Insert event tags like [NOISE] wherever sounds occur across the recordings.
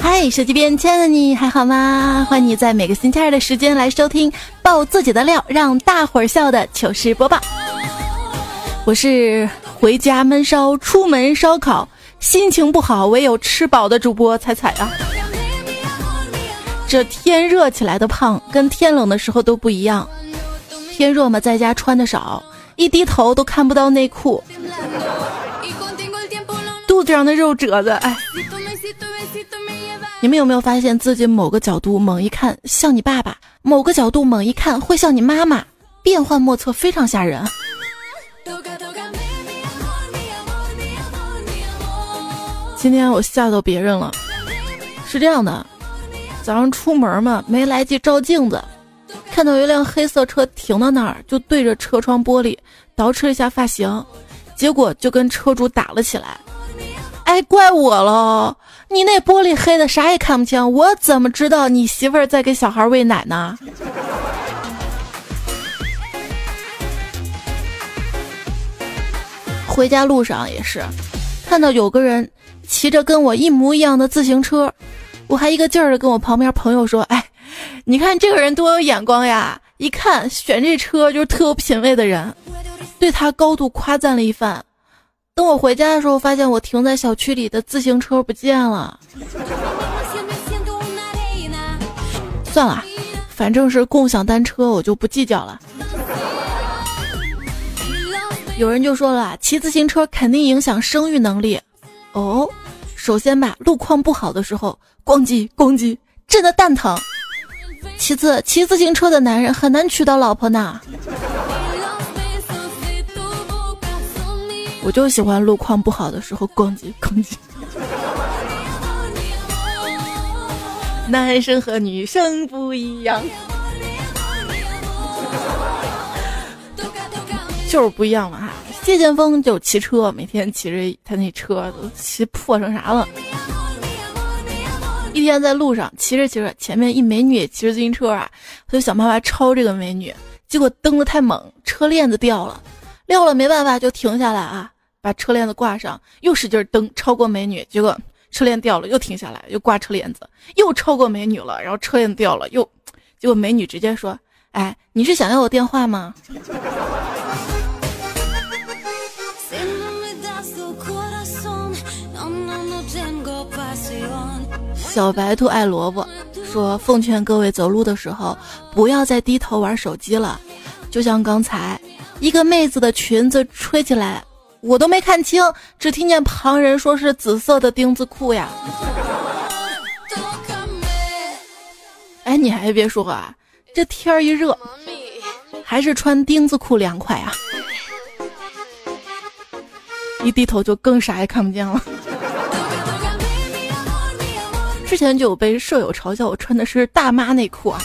嗨，手机边亲爱的你还好吗？欢迎你在每个星期二的时间来收听爆自己的料，让大伙儿笑的糗事播报。我是回家闷烧，出门烧烤，心情不好唯有吃饱的主播彩彩啊。这天热起来的胖，跟天冷的时候都不一样。天热嘛，在家穿的少，一低头都看不到内裤，肚子上的肉褶子，哎。你们有没有发现自己某个角度猛一看像你爸爸，某个角度猛一看会像你妈妈，变幻莫测，非常吓人。今天我吓到别人了，是这样的，早上出门嘛，没来及照镜子，看到一辆黑色车停到那儿，就对着车窗玻璃捯饬一下发型，结果就跟车主打了起来。哎，怪我喽，你那玻璃黑的啥也看不清，我怎么知道你媳妇儿在给小孩喂奶呢？回家路上也是，看到有个人。骑着跟我一模一样的自行车，我还一个劲儿的跟我旁边朋友说：“哎，你看这个人多有眼光呀！一看选这车就是特有品位的人。”对他高度夸赞了一番。等我回家的时候，发现我停在小区里的自行车不见了。算了，反正是共享单车，我就不计较了。有人就说了，骑自行车肯定影响生育能力。哦，首先吧，路况不好的时候，咣叽咣叽，震得蛋疼。其次，骑自行车的男人很难娶到老婆呢。我就喜欢路况不好的时候，咣叽咣叽。男生和女生不一样，就是不一样嘛哈。谢剑锋就骑车，每天骑着他那车都骑破成啥了。一天在路上骑着骑着，前面一美女骑着自行车啊，他就想办法超这个美女，结果蹬的太猛，车链子掉了，撂了没办法就停下来啊，把车链子挂上，又使劲蹬，超过美女，结果车链掉了，又停下来，又挂车链子，又超过美女了，然后车链掉了，又，结果美女直接说：“哎，你是想要我电话吗？”小白兔爱萝卜说：“奉劝各位走路的时候，不要再低头玩手机了。就像刚才，一个妹子的裙子吹起来，我都没看清，只听见旁人说是紫色的丁字裤呀。哎，你还别说啊，这天儿一热，还是穿丁字裤凉快啊。一低头就更啥也看不见了。”之前就有被舍友嘲笑我穿的是大妈内裤啊，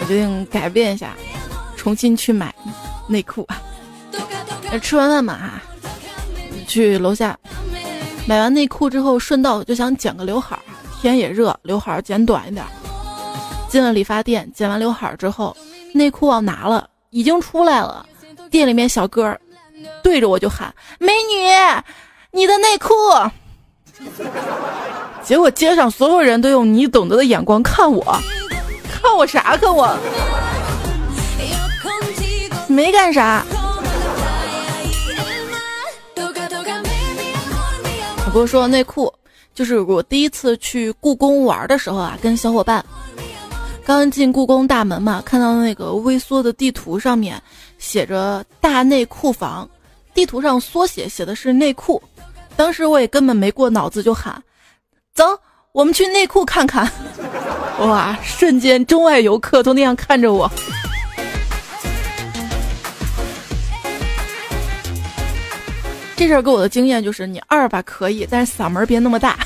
我决定改变一下，重新去买内裤啊。吃完饭嘛，去楼下买完内裤之后，顺道就想剪个刘海儿，天也热，刘海儿剪短一点。进了理发店，剪完刘海儿之后，内裤忘拿了，已经出来了。店里面小哥对着我就喊：“美女，你的内裤。” [LAUGHS] 结果街上所有人都用你懂得的眼光看我，看我啥？看我没干啥。我不是说内裤，就是我第一次去故宫玩的时候啊，跟小伙伴刚进故宫大门嘛，看到那个微缩的地图上面写着“大内库房”，地图上缩写写的是内裤，当时我也根本没过脑子就喊。走，我们去内裤看看。[LAUGHS] 哇，瞬间中外游客都那样看着我。这事儿给我的经验就是，你二吧可以，但是嗓门别那么大。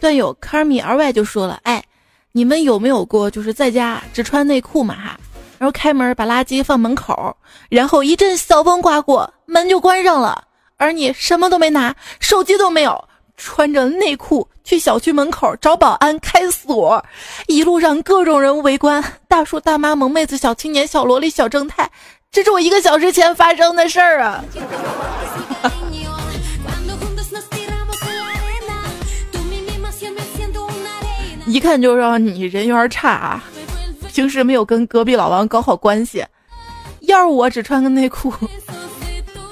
段友 Carmi 而外就说了，哎，你们有没有过就是在家只穿内裤嘛哈，然后开门把垃圾放门口，然后一阵小风刮过，门就关上了。而你什么都没拿，手机都没有，穿着内裤去小区门口找保安开锁，一路上各种人围观，大叔大妈、萌妹子、小青年、小萝莉、小正太，这是我一个小时前发生的事儿啊！一看就知道你人缘差啊，平时没有跟隔壁老王搞好关系。要是我只穿个内裤，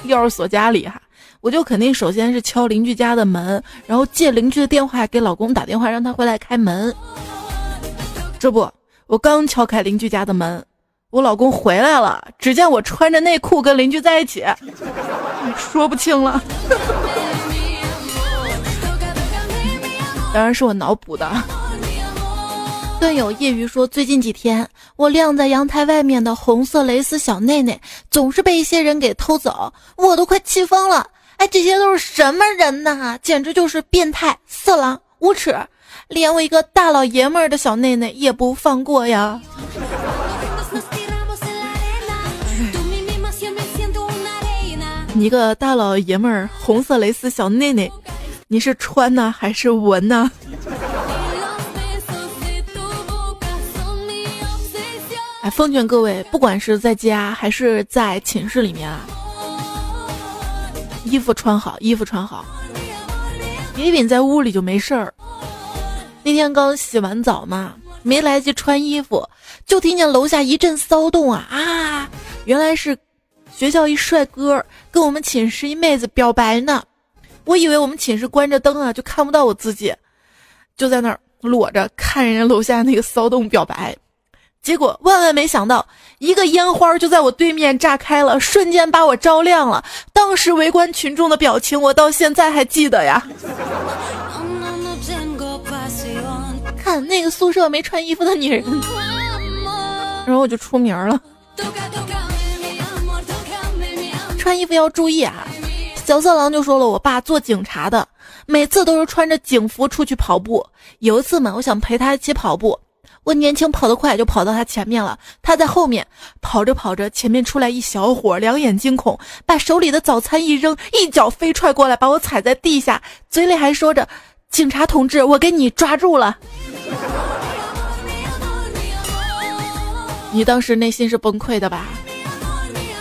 钥匙锁家里哈，我就肯定首先是敲邻居家的门，然后借邻居的电话给老公打电话，让他回来开门。这不，我刚敲开邻居家的门，我老公回来了，只见我穿着内裤跟邻居在一起，说不清了。当然是我脑补的。段友业余说：“最近几天，我晾在阳台外面的红色蕾丝小内内总是被一些人给偷走，我都快气疯了。哎，这些都是什么人呐？简直就是变态、色狼、无耻，连我一个大老爷们儿的小内内也不放过呀！你个大老爷们儿，红色蕾丝小内内，你是穿呢还是闻呢？”奉劝各位，不管是在家还是在寝室里面啊，衣服穿好，衣服穿好，别别在屋里就没事儿。那天刚洗完澡嘛，没来及穿衣服，就听见楼下一阵骚动啊啊！原来是学校一帅哥跟我们寝室一妹子表白呢。我以为我们寝室关着灯啊，就看不到我自己，就在那儿裸着看人家楼下那个骚动表白。结果万万没想到，一个烟花就在我对面炸开了，瞬间把我照亮了。当时围观群众的表情，我到现在还记得呀。看那个宿舍没穿衣服的女人，然后我就出名了。穿衣服要注意啊！小色狼就说了，我爸做警察的，每次都是穿着警服出去跑步。有一次嘛，我想陪他一起跑步。我年轻跑得快，就跑到他前面了。他在后面跑着跑着，前面出来一小伙，两眼惊恐，把手里的早餐一扔，一脚飞踹过来，把我踩在地下，嘴里还说着：“警察同志，我给你抓住了。”你当时内心是崩溃的吧？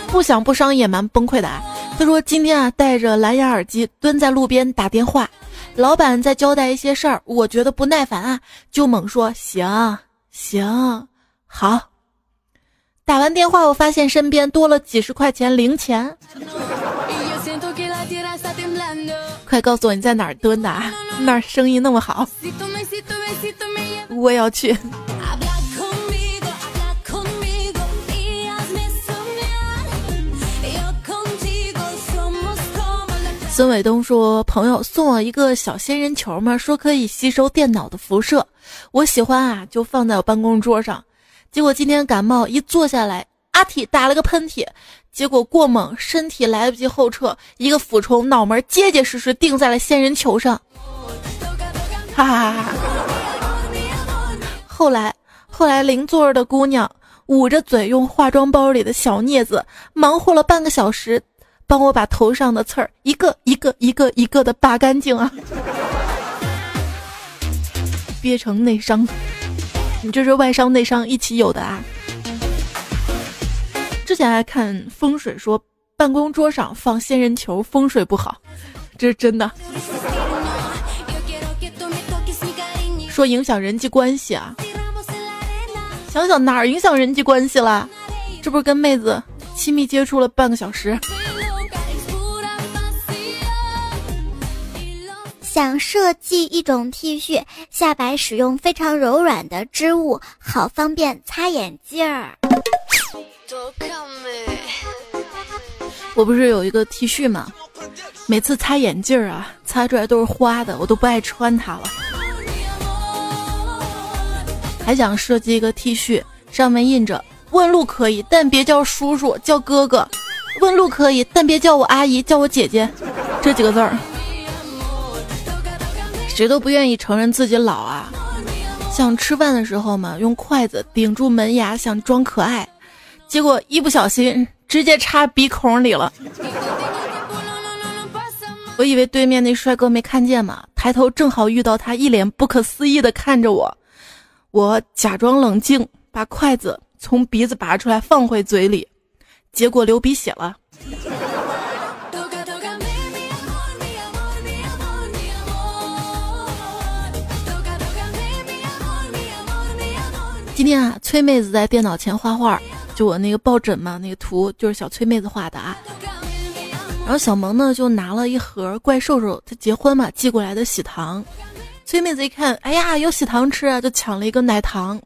不想不伤也蛮崩溃的啊。他说：“今天啊，戴着蓝牙耳机蹲在路边打电话，老板在交代一些事儿，我觉得不耐烦啊，就猛说行。”行，好。打完电话，我发现身边多了几十块钱零钱。快告诉我你在哪儿蹲的啊？那儿生意那么好，我要去。孙伟东说：“朋友送我一个小仙人球嘛，说可以吸收电脑的辐射。我喜欢啊，就放在我办公桌上。结果今天感冒，一坐下来，阿体打了个喷嚏，结果过猛，身体来不及后撤，一个俯冲，脑门结结实实钉在了仙人球上。哈哈哈哈！后来，后来邻座的姑娘捂着嘴，用化妆包里的小镊子忙活了半个小时。”帮我把头上的刺儿一个一个一个一个的拔干净啊！憋成内伤，你这是外伤内伤一起有的啊！之前还看风水说办公桌上放仙人球风水不好，这是真的。说影响人际关系啊，想想哪儿影响人际关系了？这不是跟妹子亲密接触了半个小时？想设计一种 T 恤，下摆使用非常柔软的织物，好方便擦眼镜儿。我不是有一个 T 恤吗？每次擦眼镜儿啊，擦出来都是花的，我都不爱穿它了。还想设计一个 T 恤，上面印着“问路可以，但别叫叔叔，叫哥哥；问路可以，但别叫我阿姨，叫我姐姐”这几个字儿。谁都不愿意承认自己老啊！想吃饭的时候嘛，用筷子顶住门牙想装可爱，结果一不小心直接插鼻孔里了。我以为对面那帅哥没看见嘛，抬头正好遇到他一脸不可思议的看着我，我假装冷静，把筷子从鼻子拔出来放回嘴里，结果流鼻血了。今天啊，崔妹子在电脑前画画，就我那个抱枕嘛，那个图就是小崔妹子画的啊。然后小萌呢就拿了一盒怪兽兽，他结婚嘛寄过来的喜糖。崔妹子一看，哎呀，有喜糖吃啊，就抢了一个奶糖。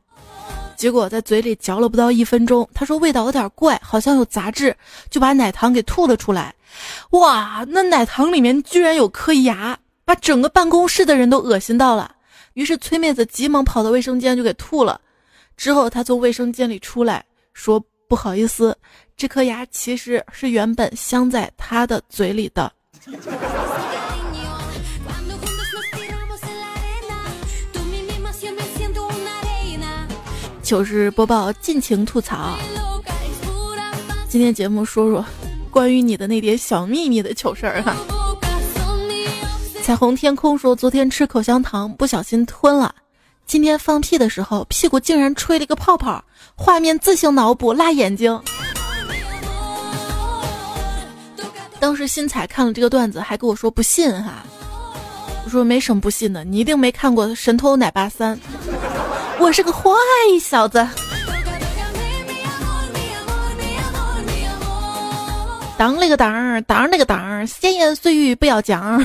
结果在嘴里嚼了不到一分钟，他说味道有点怪，好像有杂质，就把奶糖给吐了出来。哇，那奶糖里面居然有颗牙，把整个办公室的人都恶心到了。于是崔妹子急忙跑到卫生间就给吐了。之后，他从卫生间里出来，说：“不好意思，这颗牙其实是原本镶在他的嘴里的。”糗事播报，尽情吐槽。今天节目说说关于你的那点小秘密的糗事儿哈。彩虹天空说，昨天吃口香糖不小心吞了。今天放屁的时候，屁股竟然吹了一个泡泡，画面自行脑补，辣眼睛。当时新彩看了这个段子，还跟我说不信哈。我说没什么不信的，你一定没看过《神偷奶爸三》。我是个坏小子。当了个当，当了个当，闲言碎语不要讲。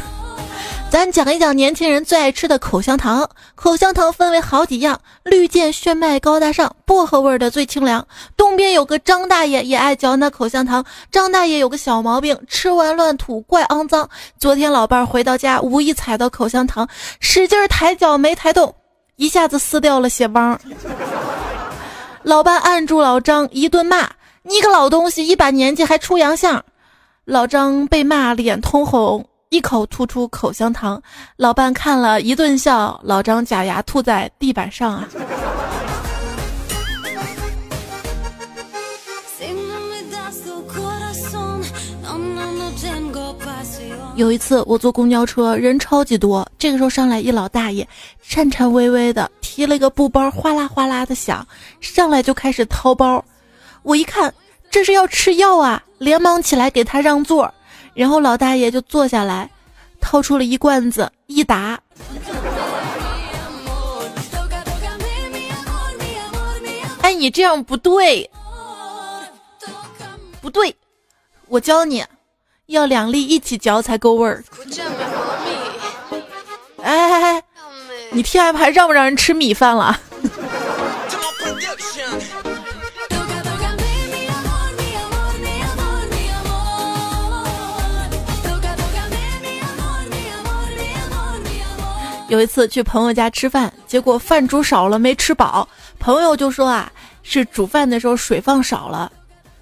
咱讲一讲年轻人最爱吃的口香糖。口香糖分为好几样，绿箭炫迈高大上，薄荷味的最清凉。东边有个张大爷也爱嚼那口香糖，张大爷有个小毛病，吃完乱吐，怪肮脏。昨天老伴儿回到家，无意踩到口香糖，使劲抬脚没抬动，一下子撕掉了血帮。老伴按住老张一顿骂：“你个老东西，一把年纪还出洋相！”老张被骂脸通红。一口吐出口香糖，老伴看了一顿笑。老张假牙吐在地板上啊！有一次我坐公交车，人超级多，这个时候上来一老大爷，颤颤巍巍的提了一个布包，哗啦哗啦的响，上来就开始掏包。我一看，这是要吃药啊，连忙起来给他让座。然后老大爷就坐下来，掏出了一罐子益达。哎，你这样不对，不对，我教你，要两粒一起嚼才够味儿。哎哎哎，你 T M 还让不让人吃米饭了？有一次去朋友家吃饭，结果饭煮少了，没吃饱。朋友就说啊，是煮饭的时候水放少了。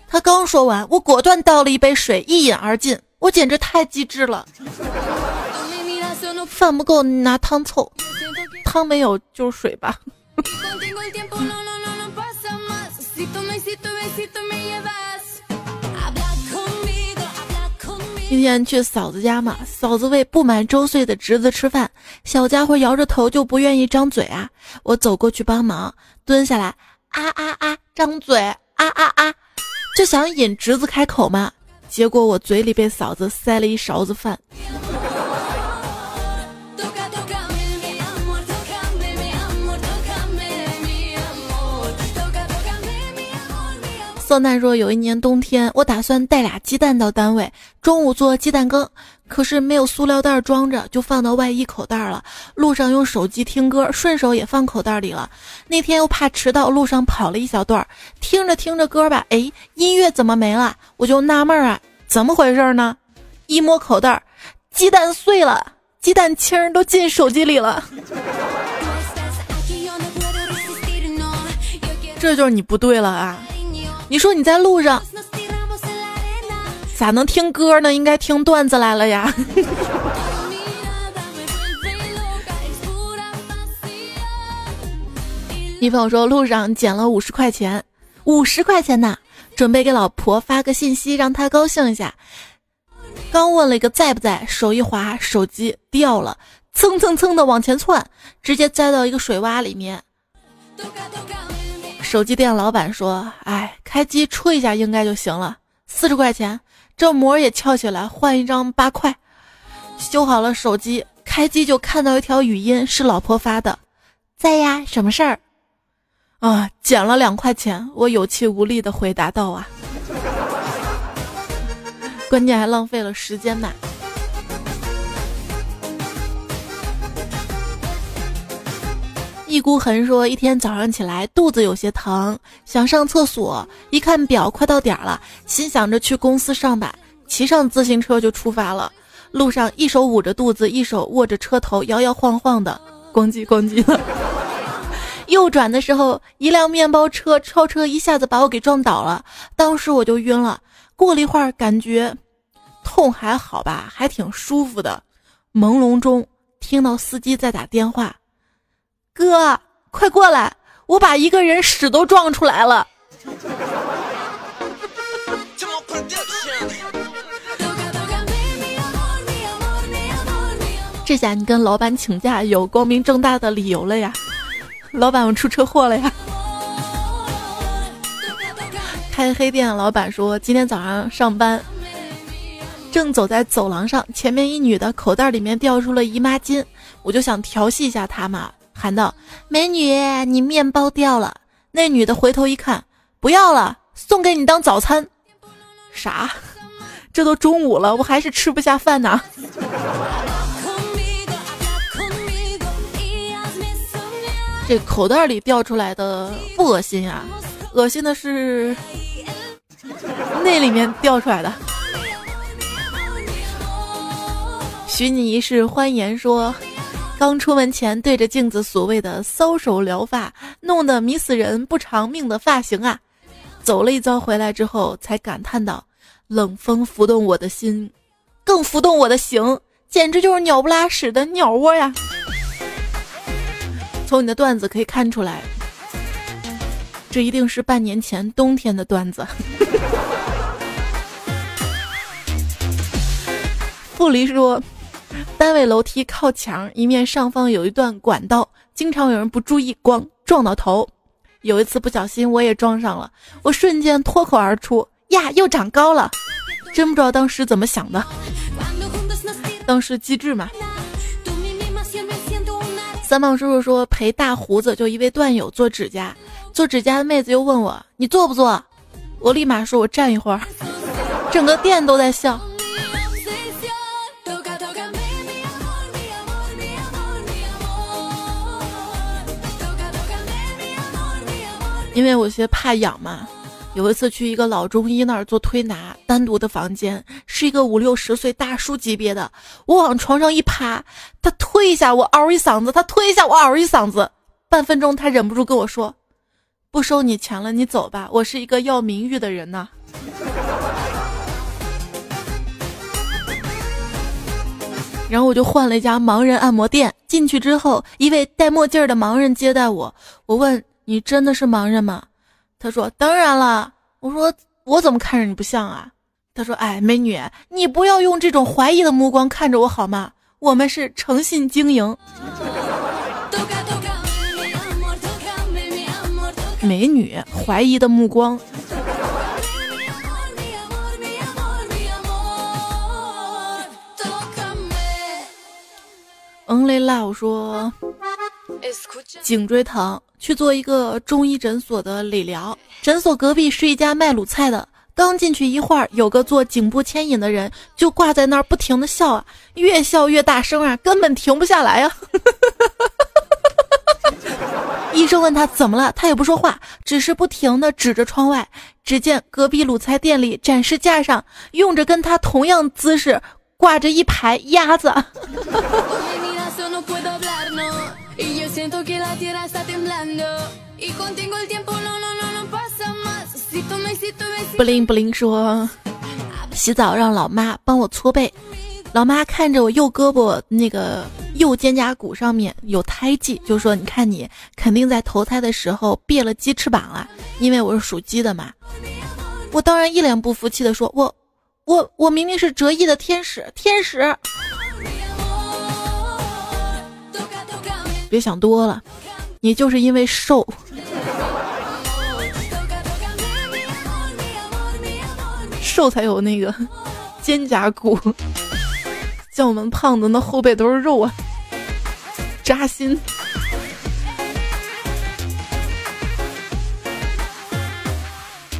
他刚说完，我果断倒了一杯水，一饮而尽。我简直太机智了。饭不够拿汤凑，汤没有就是水吧。[LAUGHS] [LAUGHS] [LAUGHS] 今天去嫂子家嘛，嫂子喂不满周岁的侄子吃饭，小家伙摇着头就不愿意张嘴啊。我走过去帮忙，蹲下来，啊啊啊，张嘴，啊啊啊，就想引侄子开口嘛。结果我嘴里被嫂子塞了一勺子饭。宋奈说：“有一年冬天，我打算带俩鸡蛋到单位，中午做鸡蛋羹，可是没有塑料袋装着，就放到外衣口袋了。路上用手机听歌，顺手也放口袋里了。那天又怕迟到，路上跑了一小段，听着听着歌吧，哎，音乐怎么没了？我就纳闷啊，怎么回事呢？一摸口袋，鸡蛋碎了，鸡蛋清都进手机里了。这就是你不对了啊！”你说你在路上咋能听歌呢？应该听段子来了呀。[LAUGHS] 女朋友说路上捡了五十块钱，五十块钱呢，准备给老婆发个信息让她高兴一下。刚问了一个在不在，手一滑，手机掉了，蹭蹭蹭的往前窜，直接栽到一个水洼里面。手机店老板说：“哎，开机吹一下应该就行了，四十块钱，这膜也翘起来，换一张八块。”修好了手机，开机就看到一条语音，是老婆发的：“在呀，什么事儿？”啊，减了两块钱，我有气无力的回答道：“啊。”关键还浪费了时间呢。一孤痕说，一天早上起来肚子有些疼，想上厕所，一看表快到点儿了，心想着去公司上班，骑上自行车就出发了。路上一手捂着肚子，一手握着车头，摇摇晃晃的，咣叽咣叽的。[LAUGHS] 右转的时候，一辆面包车超车，一下子把我给撞倒了，当时我就晕了。过了一会儿，感觉痛还好吧，还挺舒服的。朦胧中听到司机在打电话：“哥，快过来，我把一个人屎都撞出来了。”这下你跟老板请假有光明正大的理由了呀！老板，我出车祸了呀！开黑店的老板说：“今天早上上班，正走在走廊上，前面一女的口袋里面掉出了姨妈巾，我就想调戏一下她嘛，喊道：‘美女，你面包掉了。’那女的回头一看，不要了，送给你当早餐。啥？这都中午了，我还是吃不下饭呢。这口袋里掉出来的不恶心呀，恶心的是。”那里面掉出来的。许你一世欢颜说，刚出门前对着镜子所谓的搔首疗发，弄得迷死人不偿命的发型啊，走了一遭回来之后，才感叹道：冷风拂动我的心，更拂动我的形，简直就是鸟不拉屎的鸟窝呀！从你的段子可以看出来。这一定是半年前冬天的段子。[LAUGHS] 傅离说，单位楼梯靠墙，一面上方有一段管道，经常有人不注意，光撞到头。有一次不小心我也撞上了，我瞬间脱口而出：“呀，又长高了！”真不知道当时怎么想的。当时机智嘛。三胖叔叔说陪大胡子就一位段友做指甲。做指甲的妹子又问我：“你做不做？”我立马说：“我站一会儿。”整个店都在笑，因为我些怕痒嘛。有一次去一个老中医那儿做推拿，单独的房间是一个五六十岁大叔级别的，我往床上一趴，他推一下我嗷一嗓子，他推一下我嗷一嗓子，半分钟他忍不住跟我说。不收你钱了，你走吧。我是一个要名誉的人呐。[LAUGHS] 然后我就换了一家盲人按摩店，进去之后，一位戴墨镜的盲人接待我。我问你真的是盲人吗？他说当然了。我说我怎么看着你不像啊？他说哎，美女，你不要用这种怀疑的目光看着我好吗？我们是诚信经营。美女怀疑的目光。Only Love 说，颈椎疼去做一个中医诊所的理疗，诊所隔壁是一家卖卤菜的。刚进去一会儿，有个做颈部牵引的人就挂在那儿不停的笑啊，越笑越大声啊，根本停不下来呀。[LAUGHS] 医生问他怎么了，他也不说话，只是不停的指着窗外。只见隔壁卤菜店里展示架上，用着跟他同样姿势挂着一排鸭子。[LAUGHS] 不灵不灵说，洗澡让老妈帮我搓背。老妈看着我右胳膊那个右肩胛骨上面有胎记，就说：“你看你肯定在投胎的时候别了鸡翅膀了，因为我是属鸡的嘛。”我当然一脸不服气的说：“我我我明明是折翼的天使，天使。别想多了，你就是因为瘦，瘦才有那个肩胛骨。像我们胖子，那后背都是肉啊，扎心。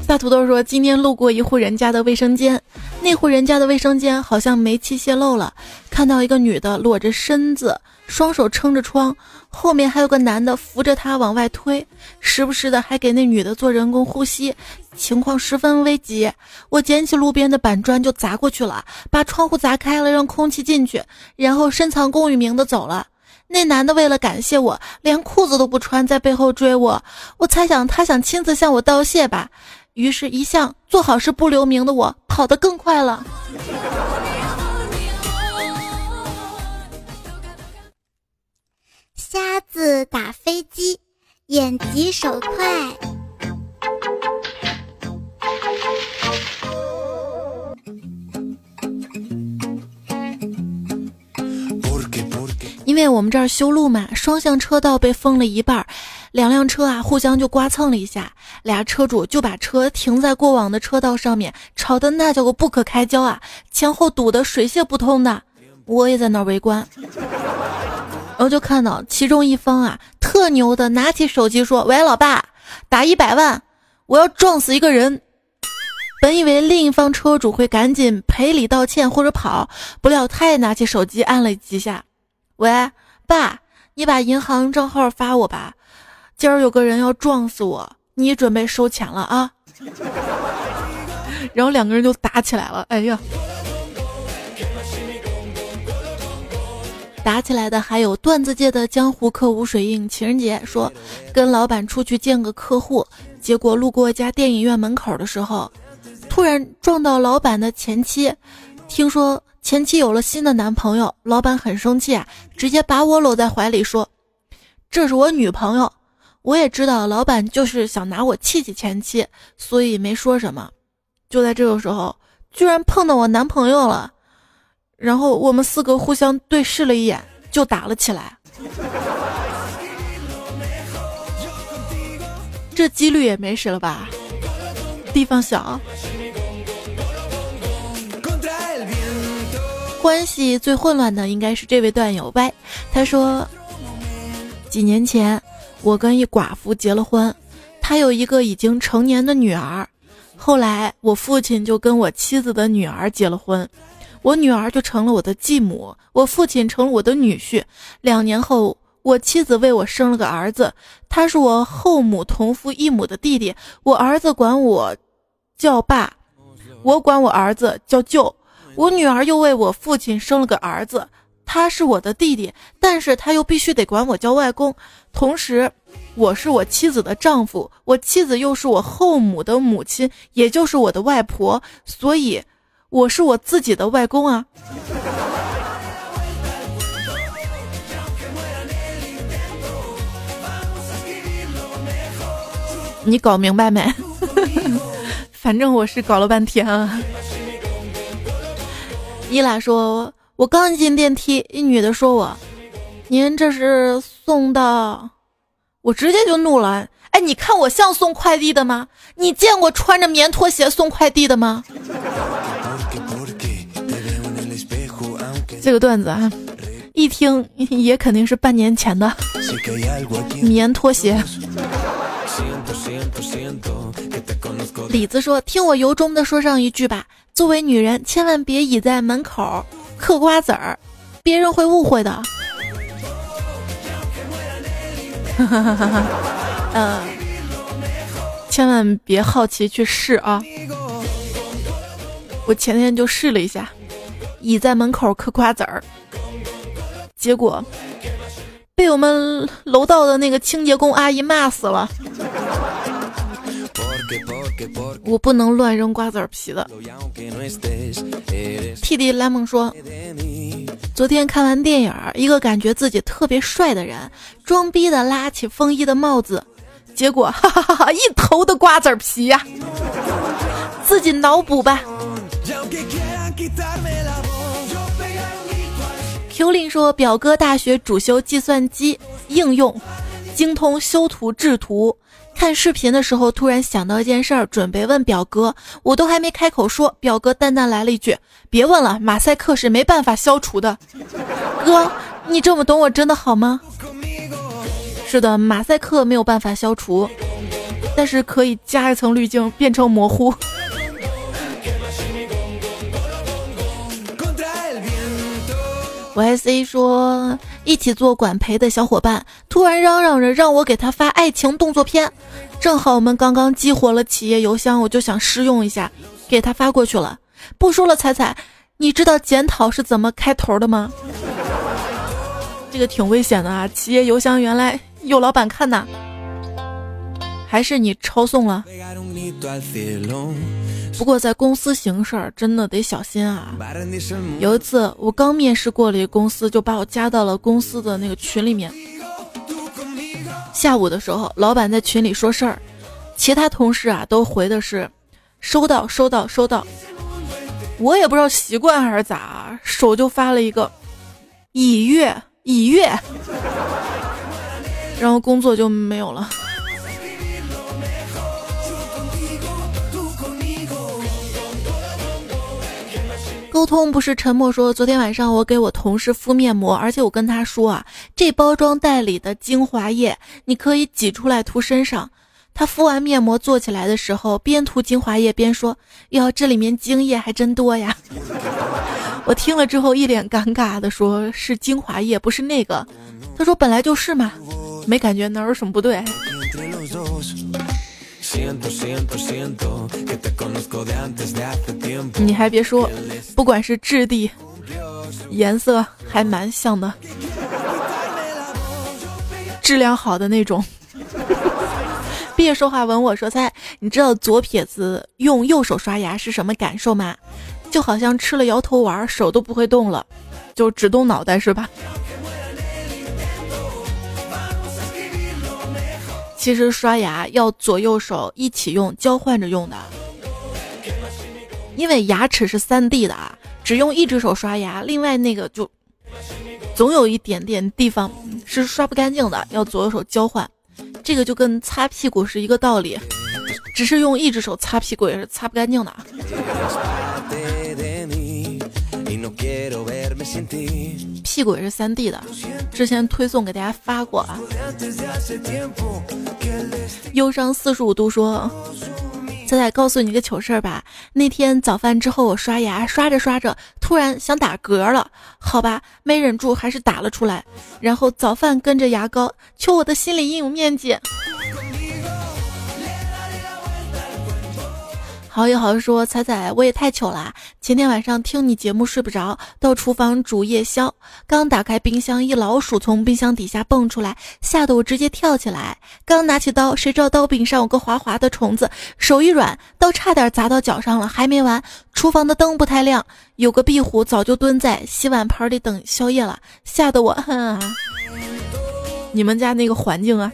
大土豆说：“今天路过一户人家的卫生间，那户人家的卫生间好像煤气泄漏了，看到一个女的裸着身子，双手撑着窗，后面还有个男的扶着她往外推，时不时的还给那女的做人工呼吸。”情况十分危急，我捡起路边的板砖就砸过去了，把窗户砸开了，让空气进去，然后深藏功与名的走了。那男的为了感谢我，连裤子都不穿，在背后追我。我猜想他想亲自向我道谢吧。于是，一向做好事不留名的我跑得更快了。瞎子打飞机，眼疾手快。因为我们这儿修路嘛，双向车道被封了一半，两辆车啊互相就刮蹭了一下，俩车主就把车停在过往的车道上面，吵得那叫个不可开交啊，前后堵得水泄不通的。我也在那儿围观，然后就看到其中一方啊特牛的拿起手机说：“喂，老爸，打一百万，我要撞死一个人。”本以为另一方车主会赶紧赔礼道歉或者跑，不料他也拿起手机按了几下。喂，爸，你把银行账号发我吧，今儿有个人要撞死我，你准备收钱了啊？然后两个人就打起来了。哎呀，打起来的还有段子界的江湖客无水印。情人节说跟老板出去见个客户，结果路过一家电影院门口的时候，突然撞到老板的前妻，听说。前妻有了新的男朋友，老板很生气啊，直接把我搂在怀里说：“这是我女朋友。”我也知道老板就是想拿我气气前妻，所以没说什么。就在这个时候，居然碰到我男朋友了，然后我们四个互相对视了一眼，就打了起来。[LAUGHS] 这几率也没谁了吧？地方小。关系最混乱的应该是这位段友歪，他说，几年前我跟一寡妇结了婚，他有一个已经成年的女儿，后来我父亲就跟我妻子的女儿结了婚，我女儿就成了我的继母，我父亲成了我的女婿。两年后，我妻子为我生了个儿子，他是我后母同父异母的弟弟，我儿子管我叫爸，我管我儿子叫舅。我女儿又为我父亲生了个儿子，他是我的弟弟，但是他又必须得管我叫外公。同时，我是我妻子的丈夫，我妻子又是我后母的母亲，也就是我的外婆，所以我是我自己的外公啊。你搞明白没？[LAUGHS] 反正我是搞了半天啊。[LAUGHS] 伊拉说：“我刚进电梯，一女的说我，您这是送到？我直接就怒了。哎，你看我像送快递的吗？你见过穿着棉拖鞋送快递的吗？这个段子啊，一听也肯定是半年前的棉拖鞋。”李子说：“听我由衷的说上一句吧，作为女人，千万别倚在门口嗑瓜子儿，别人会误会的。哈哈哈哈哈嗯，千万别好奇去试啊！我前天就试了一下，倚在门口嗑瓜子儿，结果被我们楼道的那个清洁工阿姨骂死了。”我不能乱扔瓜子皮的。T D 莱蒙说，昨天看完电影，一个感觉自己特别帅的人，装逼的拉起风衣的帽子，结果哈哈哈一头的瓜子皮呀！自己脑补吧。Q 令说，表哥大学主修计算机应用，精通修图制图。看视频的时候，突然想到一件事儿，准备问表哥，我都还没开口说，表哥淡淡来了一句：“别问了，马赛克是没办法消除的。”哥，你这么懂我真的好吗？是的，马赛克没有办法消除，但是可以加一层滤镜，变成模糊。YC 说，一起做管培的小伙伴突然嚷嚷着让我给他发爱情动作片，正好我们刚刚激活了企业邮箱，我就想试用一下，给他发过去了。不说了，彩彩，你知道检讨是怎么开头的吗？这个挺危险的啊！企业邮箱原来有老板看呐，还是你抄送了？不过在公司行事儿真的得小心啊！有一次我刚面试过了一个公司，就把我加到了公司的那个群里面。下午的时候，老板在群里说事儿，其他同事啊都回的是收到收到收到。我也不知道习惯还是咋，手就发了一个已阅已阅，然后工作就没有了。沟通不是沉默。说昨天晚上我给我同事敷面膜，而且我跟他说啊，这包装袋里的精华液你可以挤出来涂身上。他敷完面膜坐起来的时候，边涂精华液边说：“哟，这里面精液还真多呀。[LAUGHS] ”我听了之后一脸尴尬的说：“是精华液，不是那个。”他说：“本来就是嘛，没感觉哪有什么不对。”你还别说，不管是质地、颜色，还蛮像的，质量好的那种。毕业说话问我说：“猜，你知道左撇子用右手刷牙是什么感受吗？就好像吃了摇头丸，手都不会动了，就只动脑袋是吧？”其实刷牙要左右手一起用，交换着用的，因为牙齿是三 D 的啊，只用一只手刷牙，另外那个就总有一点点地方是刷不干净的，要左右手交换。这个就跟擦屁股是一个道理，只是用一只手擦屁股也是擦不干净的。屁股也是三 D 的，之前推送给大家发过啊。忧伤四十五度说：“仔仔，告诉你个糗事儿吧。那天早饭之后，我刷牙，刷着刷着，突然想打嗝了。好吧，没忍住，还是打了出来。然后早饭跟着牙膏，求我的心理阴影面积。”好友好友说：“彩彩，我也太糗了！前天晚上听你节目睡不着，到厨房煮夜宵，刚打开冰箱，一老鼠从冰箱底下蹦出来，吓得我直接跳起来。刚拿起刀，谁知道刀柄上有个滑滑的虫子，手一软，刀差点砸到脚上了。还没完，厨房的灯不太亮，有个壁虎早就蹲在洗碗盆里等宵夜了，吓得我……你们家那个环境啊！”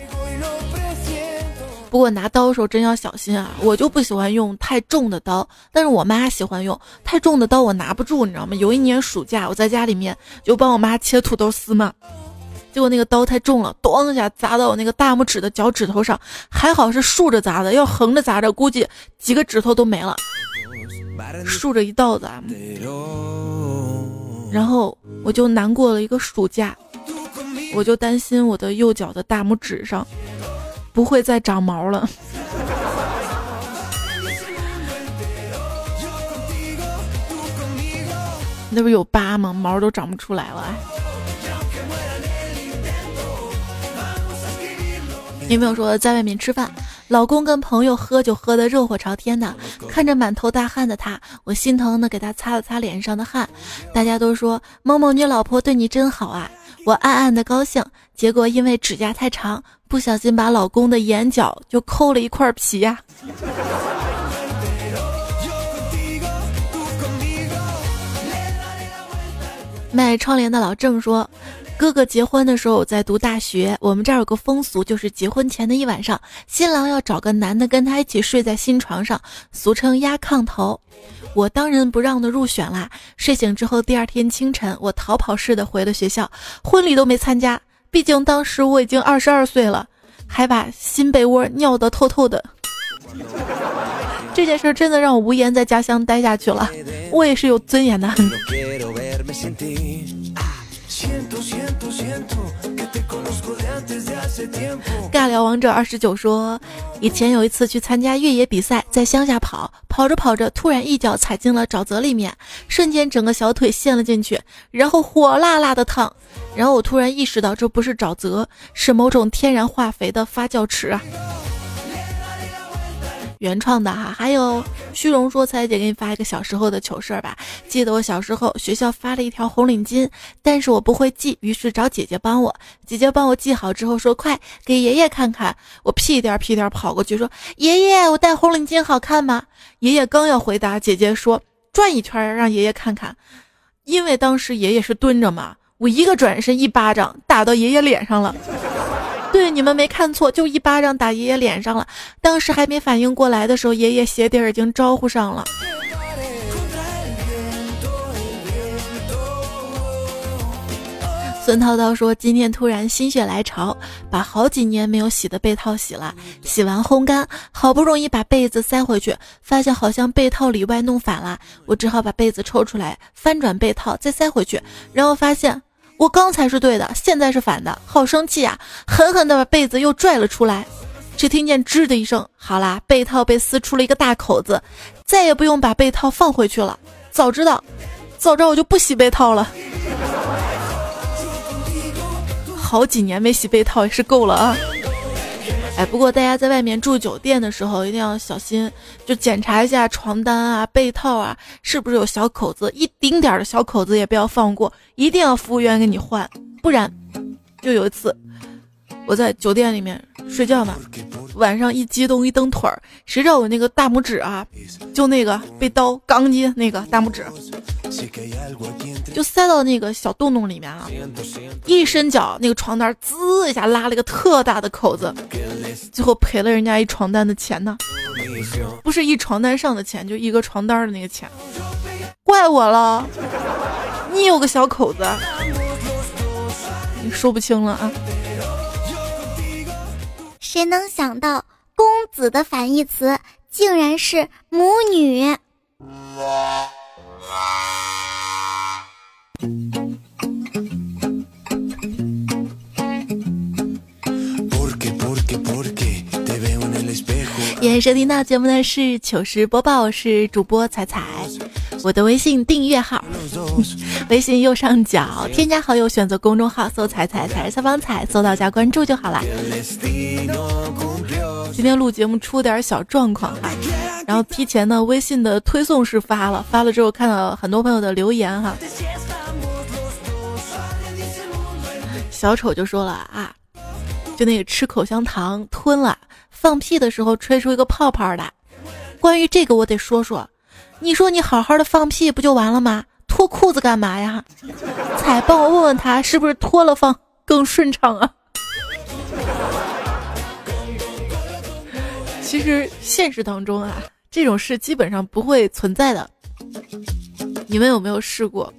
不过拿刀的时候真要小心啊！我就不喜欢用太重的刀，但是我妈喜欢用太重的刀，我拿不住，你知道吗？有一年暑假我在家里面就帮我妈切土豆丝嘛，结果那个刀太重了，咣一下砸到我那个大拇指的脚趾头上，还好是竖着砸的，要横着砸着估计几个指头都没了，竖着一道子，啊然后我就难过了一个暑假，我就担心我的右脚的大拇指上。不会再长毛了，[LAUGHS] 那不有疤吗？毛都长不出来了。女朋友说在外面吃饭，老公跟朋友喝酒喝的热火朝天的，看着满头大汗的他，我心疼的给他擦了擦脸上的汗。大家都说某某你老婆对你真好啊。我暗暗的高兴，结果因为指甲太长，不小心把老公的眼角就抠了一块皮呀。卖窗帘的老郑说：“哥哥结婚的时候我在读大学，我们这儿有个风俗，就是结婚前的一晚上，新郎要找个男的跟他一起睡在新床上，俗称压炕头。我当仁不让的入选啦。睡醒之后，第二天清晨，我逃跑似的回了学校，婚礼都没参加，毕竟当时我已经二十二岁了，还把新被窝尿得透透的。这件事真的让我无言在家乡待下去了。我也是有尊严的。尬聊王者二十九说，以前有一次去参加越野比赛，在乡下跑，跑着跑着，突然一脚踩进了沼泽里面，瞬间整个小腿陷了进去，然后火辣辣的烫，然后我突然意识到这不是沼泽，是某种天然化肥的发酵池啊。原创的哈，还有虚荣说，彩姐给你发一个小时候的糗事儿吧。记得我小时候学校发了一条红领巾，但是我不会系，于是找姐姐帮我。姐姐帮我系好之后说：“快给爷爷看看。”我屁颠屁颠跑过去说：“爷爷，我戴红领巾好看吗？”爷爷刚要回答，姐姐说：“转一圈，让爷爷看看。”因为当时爷爷是蹲着嘛，我一个转身，一巴掌打到爷爷脸上了。对，你们没看错，就一巴掌打爷爷脸上了。当时还没反应过来的时候，爷爷鞋底已经招呼上了。孙涛涛说：“今天突然心血来潮，把好几年没有洗的被套洗了。洗完烘干，好不容易把被子塞回去，发现好像被套里外弄反了。我只好把被子抽出来，翻转被套，再塞回去，然后发现。”我刚才是对的，现在是反的，好生气啊！狠狠地把被子又拽了出来，只听见吱的一声，好啦，被套被撕出了一个大口子，再也不用把被套放回去了。早知道，早知道我就不洗被套了。好几年没洗被套也是够了啊。哎，不过大家在外面住酒店的时候一定要小心，就检查一下床单啊、被套啊是不是有小口子，一丁点儿的小口子也不要放过，一定要服务员给你换，不然，就有一次我在酒店里面睡觉呢，晚上一激动一蹬腿儿，谁知道我那个大拇指啊，就那个被刀钢筋那个大拇指。就塞到那个小洞洞里面啊，一伸脚，那个床单滋一下拉了一个特大的口子，最后赔了人家一床单的钱呢，不是一床单上的钱，就一个床单的那个钱，怪我了，你有个小口子，你说不清了啊。谁能想到公子的反义词竟然是母女？Thank you. 也收听到节目的是糗事播报，是主播彩彩。我的微信订阅号，[LAUGHS] 微信右上角添加好友，选择公众号搜“彩彩彩是采访彩”，搜到加关注就好了。今天录节目出点小状况哈，然后提前呢微信的推送是发了，发了之后看到很多朋友的留言哈。小丑就说了啊，就那个吃口香糖吞了，放屁的时候吹出一个泡泡来。关于这个我得说说，你说你好好的放屁不就完了吗？脱裤子干嘛呀？彩，帮我问问他是不是脱了放更顺畅啊？[LAUGHS] 其实现实当中啊，这种事基本上不会存在的。你们有没有试过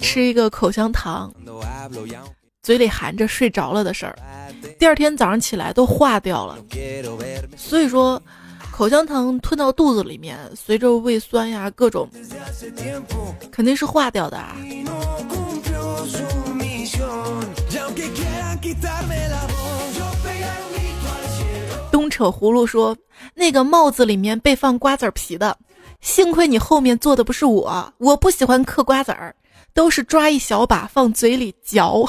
吃一个口香糖？嘴里含着睡着了的事儿，第二天早上起来都化掉了。所以说，口香糖吞到肚子里面，随着胃酸呀各种，肯定是化掉的啊。东扯葫芦说，那个帽子里面被放瓜子皮的，幸亏你后面坐的不是我，我不喜欢嗑瓜子儿。都是抓一小把放嘴里嚼，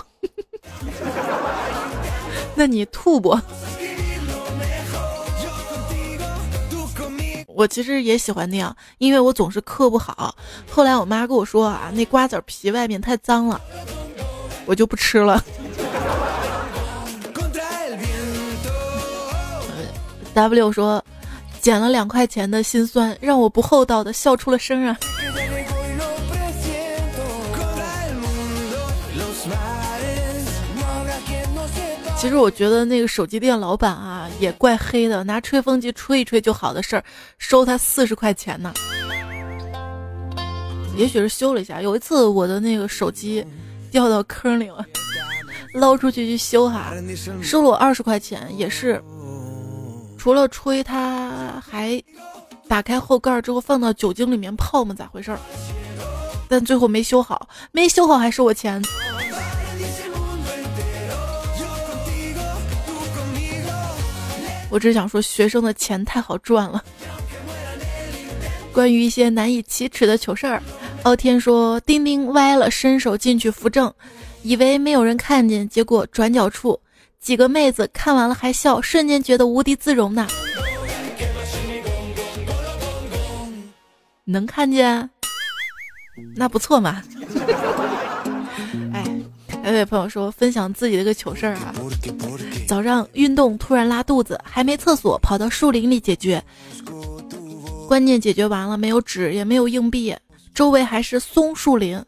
那你吐不？我其实也喜欢那样，因为我总是嗑不好。后来我妈跟我说啊，那瓜子皮外面太脏了，我就不吃了。W 说，捡了两块钱的心酸，让我不厚道的笑出了声啊。其实我觉得那个手机店老板啊也怪黑的，拿吹风机吹一吹就好的事儿，收他四十块钱呢。也许是修了一下。有一次我的那个手机掉到坑里了，捞出去去修哈，收了我二十块钱，也是除了吹，他还打开后盖之后放到酒精里面泡吗？咋回事儿？但最后没修好，没修好还收我钱。我只想说，学生的钱太好赚了。关于一些难以启齿的糗事儿，傲天说：丁丁歪了，伸手进去扶正，以为没有人看见，结果转角处几个妹子看完了还笑，瞬间觉得无地自容呢。能看见，那不错嘛。哎，有位朋友说分享自己的一个糗事儿啊。早上运动突然拉肚子，还没厕所，跑到树林里解决。关键解决完了，没有纸，也没有硬币，周围还是松树林。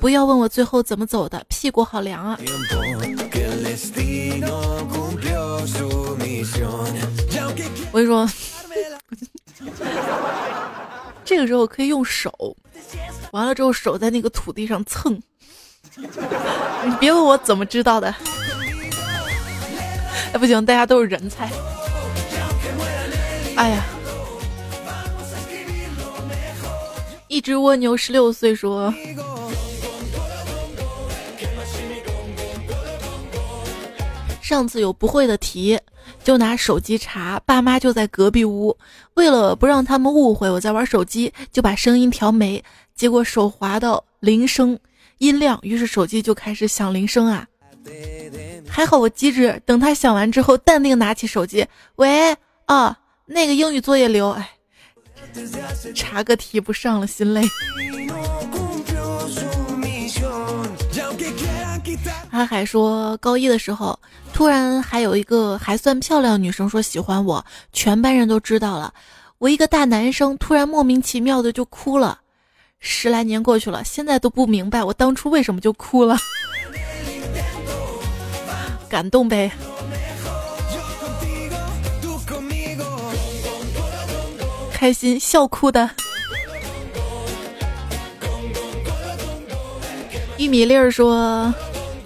不要问我最后怎么走的，屁股好凉啊！我跟你说，这个时候可以用手，完了之后手在那个土地上蹭。[LAUGHS] 你别问我怎么知道的。哎，不行，大家都是人才。哎呀，一只蜗牛十六岁说：“上次有不会的题，就拿手机查，爸妈就在隔壁屋。为了不让他们误会我在玩手机，就把声音调没，结果手滑到铃声音量，于是手机就开始响铃声啊。”还好我机智，等他响完之后，淡定拿起手机，喂，啊，那个英语作业留，哎，查个题不上了，心累。阿海说，高一的时候，突然还有一个还算漂亮女生说喜欢我，全班人都知道了，我一个大男生突然莫名其妙的就哭了。十来年过去了，现在都不明白我当初为什么就哭了。[LAUGHS] 感动呗，开心笑哭的。玉米粒儿说，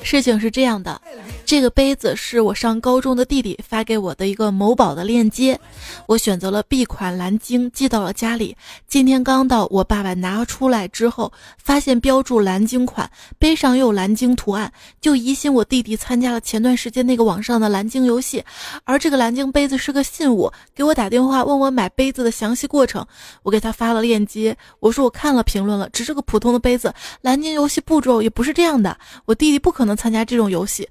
事情是这样的。这个杯子是我上高中的弟弟发给我的一个某宝的链接，我选择了 B 款蓝鲸，寄到了家里。今天刚到，我爸爸拿出来之后，发现标注蓝鲸款，杯上又有蓝鲸图案，就疑心我弟弟参加了前段时间那个网上的蓝鲸游戏。而这个蓝鲸杯子是个信物，给我打电话问我买杯子的详细过程。我给他发了链接，我说我看了评论了，只是个普通的杯子，蓝鲸游戏步骤也不是这样的，我弟弟不可能参加这种游戏。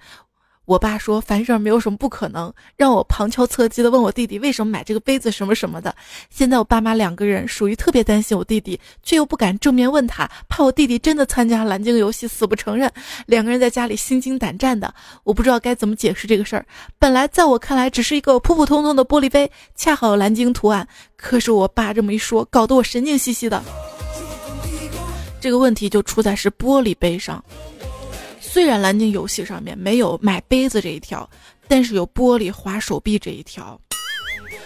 我爸说凡事没有什么不可能，让我旁敲侧击的问我弟弟为什么买这个杯子什么什么的。现在我爸妈两个人属于特别担心我弟弟，却又不敢正面问他，怕我弟弟真的参加蓝鲸游戏死不承认。两个人在家里心惊胆战的，我不知道该怎么解释这个事儿。本来在我看来只是一个普普通通的玻璃杯，恰好有蓝鲸图案，可是我爸这么一说，搞得我神经兮兮的。这个问题就出在是玻璃杯上。虽然蓝鲸游戏上面没有买杯子这一条，但是有玻璃划手臂这一条。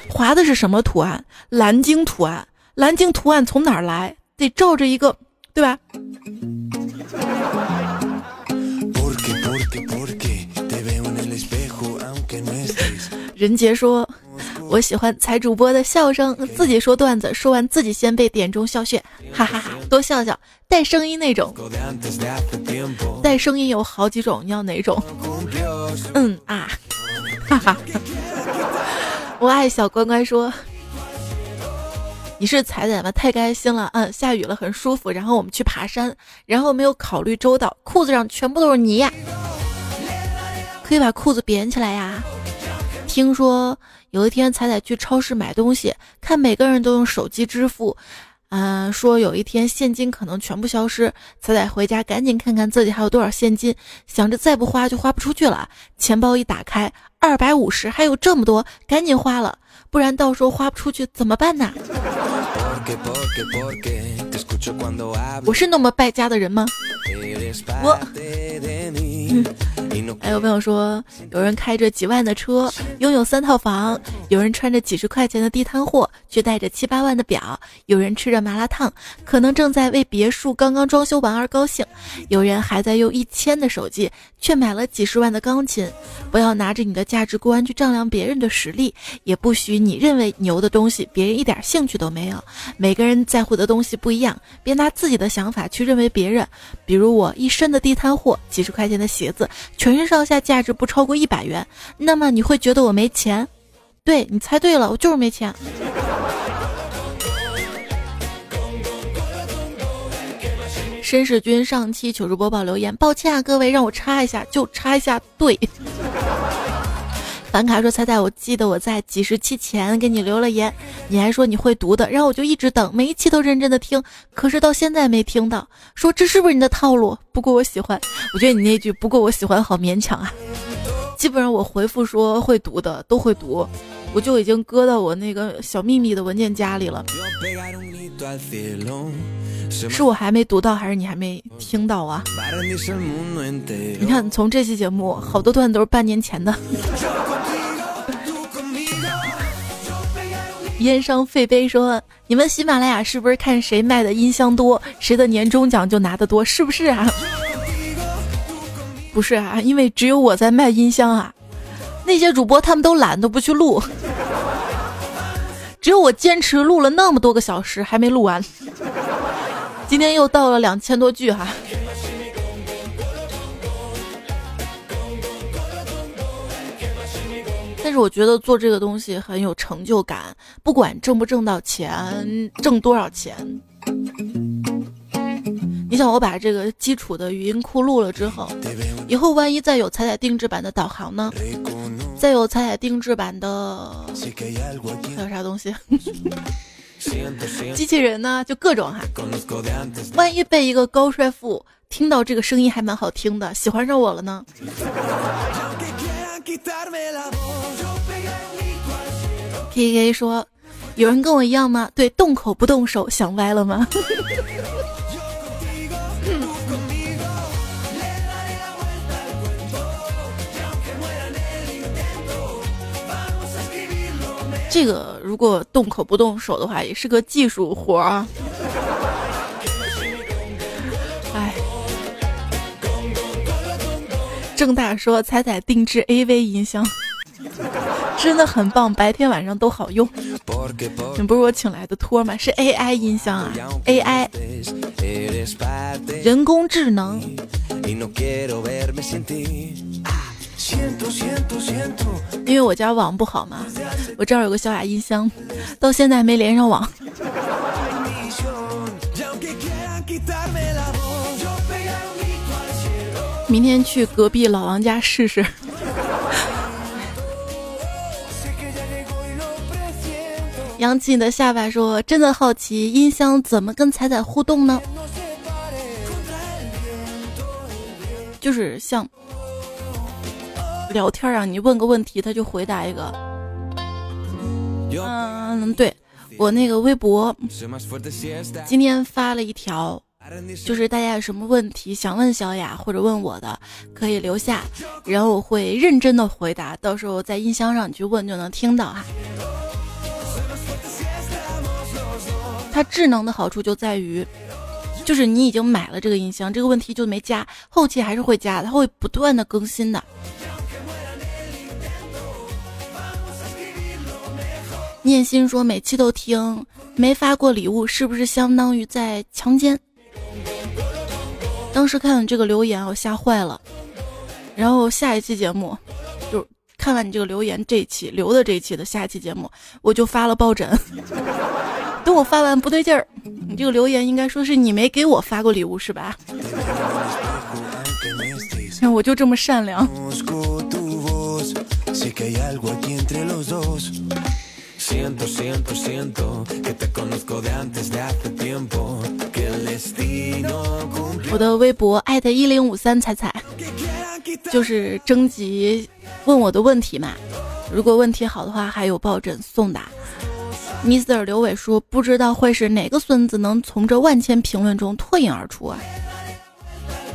划的是什么图案？蓝鲸图案。蓝鲸图案从哪儿来？得照着一个，对吧？[LAUGHS] 任杰说。我喜欢财主播的笑声，自己说段子，说完自己先被点中笑穴，哈哈哈！多笑笑，带声音那种，带声音有好几种，你要哪种？嗯啊，哈哈！我爱小乖乖说，你是彩彩吗？太开心了，嗯，下雨了，很舒服。然后我们去爬山，然后没有考虑周到，裤子上全部都是泥呀，可以把裤子扁起来呀。听说。有一天，彩彩去超市买东西，看每个人都用手机支付，嗯，说有一天现金可能全部消失。彩彩回家赶紧看看自己还有多少现金，想着再不花就花不出去了。钱包一打开，二百五十，还有这么多，赶紧花了，不然到时候花不出去怎么办呢？我是那么败家的人吗？我。还有朋友说，有人开着几万的车，拥有三套房；有人穿着几十块钱的地摊货，却带着七八万的表；有人吃着麻辣烫，可能正在为别墅刚刚装修完而高兴；有人还在用一千的手机，却买了几十万的钢琴。不要拿着你的价值观去丈量别人的实力，也不许你认为牛的东西，别人一点兴趣都没有。每个人在乎的东西不一样，别拿自己的想法去认为别人。比如我一身的地摊货，几十块钱的鞋子，全身上下价值不超过一百元，那么你会觉得我没钱？对你猜对了，我就是没钱。绅士君上期糗事播报留言，抱歉啊，各位，让我插一下，就插一下。对，凡卡说猜猜，我记得我在几十期前给你留了言，你还说你会读的，然后我就一直等，每一期都认真的听，可是到现在没听到，说这是不是你的套路？不过我喜欢，我觉得你那句不过我喜欢好勉强啊。基本上我回复说会读的都会读，我就已经搁到我那个小秘密的文件夹里了。是我还没读到，还是你还没听到啊？你看，从这期节目，好多段都是半年前的。[LAUGHS] 烟商废杯说：“你们喜马拉雅是不是看谁卖的音箱多，谁的年终奖就拿得多？是不是啊？” [LAUGHS] 不是啊，因为只有我在卖音箱啊，那些主播他们都懒，都不去录，[LAUGHS] 只有我坚持录了那么多个小时，还没录完。今天又到了两千多句哈，但是我觉得做这个东西很有成就感，不管挣不挣到钱，挣多少钱。你想我把这个基础的语音库录了之后，以后万一再有彩彩定制版的导航呢？再有彩彩定制版的还有啥东西？机器人呢，就各种哈。万一被一个高帅富听到这个声音还蛮好听的，喜欢上我了呢？K K 说，有人跟我一样吗？对，动口不动手，想歪了吗？这个如果动口不动手的话，也是个技术活啊。哎，郑大说彩彩定制 AV 音箱，真的很棒，白天晚上都好用。你不是我请来的托吗？是 AI 音箱啊，AI，人工智能。因为我家网不好嘛，我这儿有个小雅音箱，到现在没连上网。明天去隔壁老王家试试。扬起你的下巴说：“真的好奇音箱怎么跟彩彩互动呢？就是像。”聊天啊，你问个问题，他就回答一个。嗯，对我那个微博今天发了一条，就是大家有什么问题想问小雅或者问我的，可以留下，然后我会认真的回答，到时候在音箱上你去问就能听到哈。它智能的好处就在于，就是你已经买了这个音箱，这个问题就没加，后期还是会加，它会不断的更新的。念心说每期都听，没发过礼物是不是相当于在强奸？当时看到这个留言，我吓坏了。然后下一期节目，就看完你这个留言，这一期留的这一期的下一期节目，我就发了抱枕。[LAUGHS] 等我发完不对劲儿，你这个留言应该说是你没给我发过礼物是吧？我就这么善良。我的微博艾特一零五三彩彩，就是征集问我的问题嘛。如果问题好的话，还有抱枕送的。Mr. 刘伟说：“不知道会是哪个孙子能从这万千评论中脱颖而出啊？”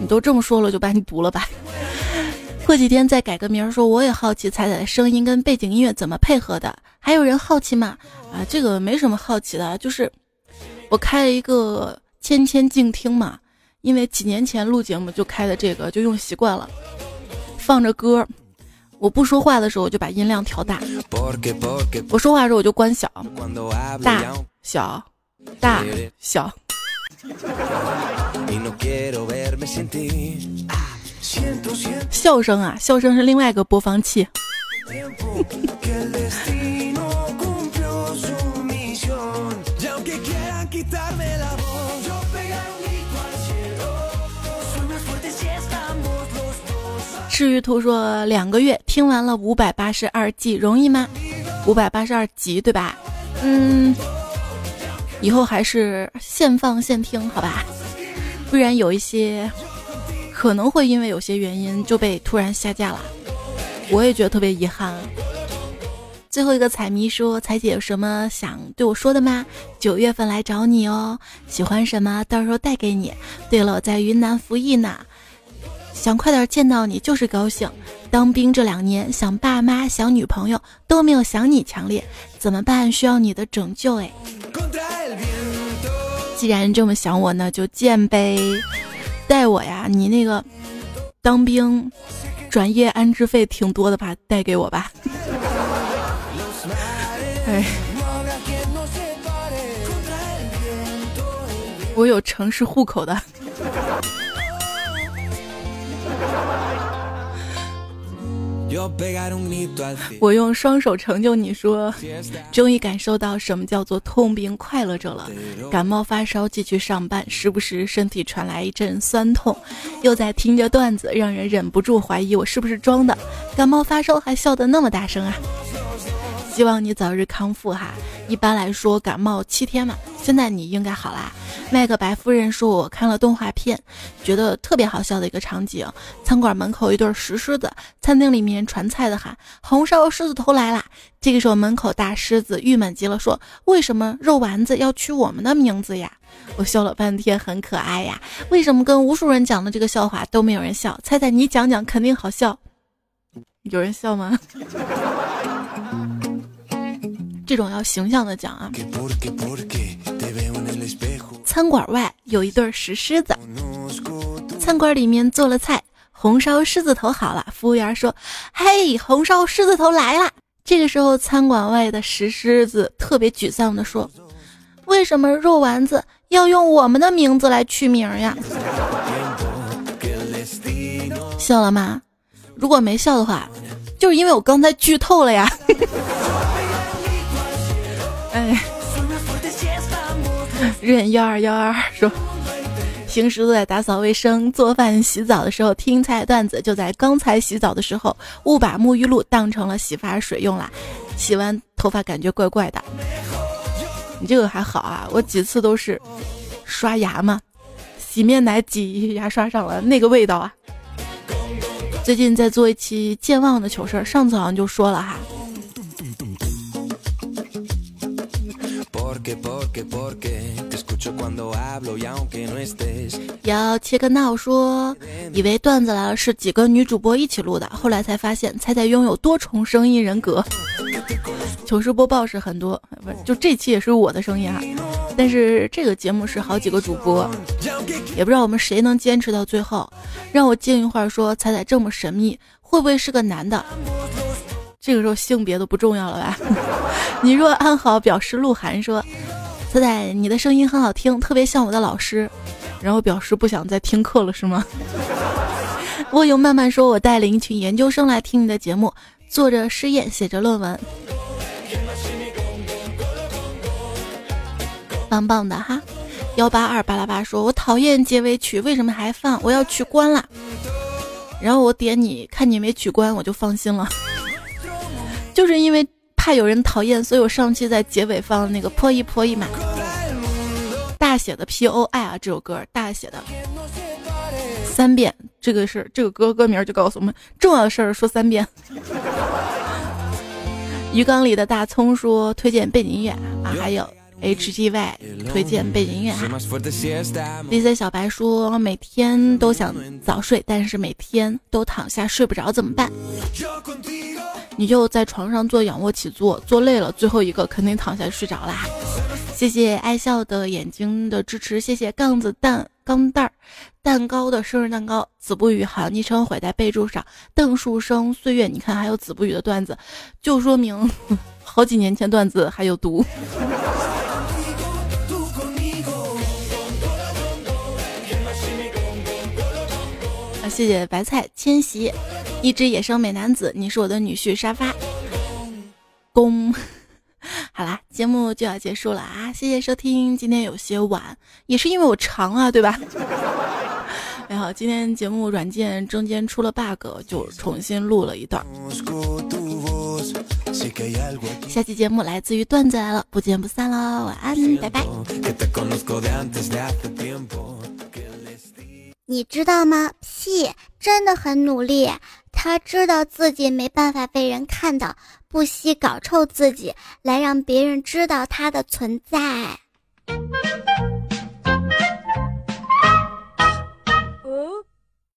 你都这么说了，就把你读了吧。过几天再改个名儿，说我也好奇彩彩的声音跟背景音乐怎么配合的，还有人好奇吗？啊，这个没什么好奇的，就是我开了一个千千静听嘛，因为几年前录节目就开的这个，就用习惯了，放着歌。我不说话的时候，我就把音量调大；我说话的时候，我就关小。大小，大小。笑声啊，笑声是另外一个播放器。赤鱼图说两个月听完了五百八十二集容易吗？五百八十二集对吧？嗯，以后还是现放现听好吧，不然有一些可能会因为有些原因就被突然下架了，我也觉得特别遗憾。最后一个彩迷说：“彩姐有什么想对我说的吗？九月份来找你哦，喜欢什么到时候带给你。对了，我在云南服役呢。”想快点见到你就是高兴。当兵这两年，想爸妈、想女朋友都没有想你强烈，怎么办？需要你的拯救哎！既然这么想我呢，就见呗。带我呀，你那个当兵转业安置费挺多的吧？带给我吧。[LAUGHS] 哎，我有城市户口的。我用双手成就你说，终于感受到什么叫做痛并快乐着了。感冒发烧继续上班，时不时身体传来一阵酸痛，又在听着段子，让人忍不住怀疑我是不是装的。感冒发烧还笑得那么大声啊！希望你早日康复哈。一般来说，感冒七天嘛，现在你应该好啦。麦克白夫人说：“我看了动画片，觉得特别好笑的一个场景。餐馆门口一对石狮子，餐厅里面传菜的喊‘红烧狮子头来啦’。这个时候，门口大狮子郁闷极了，说：‘为什么肉丸子要取我们的名字呀？’我笑了半天，很可爱呀。为什么跟无数人讲的这个笑话都没有人笑？猜猜你讲讲，肯定好笑。有人笑吗？”这种要形象的讲啊。餐馆外有一对石狮子，餐馆里面做了菜，红烧狮子头好了。服务员说：“嘿，红烧狮子头来了。”这个时候，餐馆外的石狮子特别沮丧的说：“为什么肉丸子要用我们的名字来取名呀？”笑了吗？如果没笑的话，就是因为我刚才剧透了呀。哎，任幺二幺二说，平时都在打扫卫生、做饭、洗澡的时候听菜段子，就在刚才洗澡的时候误把沐浴露当成了洗发水用了，洗完头发感觉怪怪的。你这个还好啊，我几次都是刷牙嘛，洗面奶挤牙刷上了，那个味道啊。最近在做一期健忘的糗事儿，上次好像就说了哈。要切个闹说，以为段子来了是几个女主播一起录的，后来才发现彩彩拥有多重声音人格。[LAUGHS] 糗事播报是很多，不就这期也是我的声音啊。但是这个节目是好几个主播，也不知道我们谁能坚持到最后。让我静一会儿说，彩彩这么神秘，会不会是个男的？这个时候性别都不重要了吧？[LAUGHS] 你若安好，表示鹿晗说：“仔仔，你的声音很好听，特别像我的老师。”然后表示不想再听课了是吗？[LAUGHS] 我有慢慢说：“我带领一群研究生来听你的节目，做着试验，写着论文，棒棒的哈。”幺八二巴拉巴说：“我讨厌结尾曲，为什么还放？我要取关了。”然后我点你看你没取关，我就放心了。就是因为怕有人讨厌，所以我上期在结尾放那个破一破译嘛，大写的 P O I 啊，这首歌大写的三遍，这个是这个歌歌名就告诉我们重要的事儿说三遍。[LAUGHS] 鱼缸里的大葱说推荐背景音乐啊，还有 H G Y 推荐背景音乐哈。D C 小白说每天都想早睡，但是每天都躺下睡不着怎么办？你就在床上做仰卧起坐，做累了，最后一个肯定躺下睡着啦。谢谢爱笑的眼睛的支持，谢谢杠子蛋钢蛋儿蛋糕的生日蛋糕。子不语好昵称毁在备注上，邓树生岁月，你看还有子不语的段子，就说明好几年前段子还有毒。[LAUGHS] 啊，谢谢白菜千玺，一只野生美男子，你是我的女婿沙发公。[LAUGHS] 好啦，节目就要结束了啊！谢谢收听，今天有些晚，也是因为我长啊，对吧？然后今天节目软件中间出了 bug，就重新录了一段。下期节目来自于段子来了，不见不散喽！晚安，拜拜。你知道吗？屁，真的很努力。他知道自己没办法被人看到，不惜搞臭自己，来让别人知道他的存在。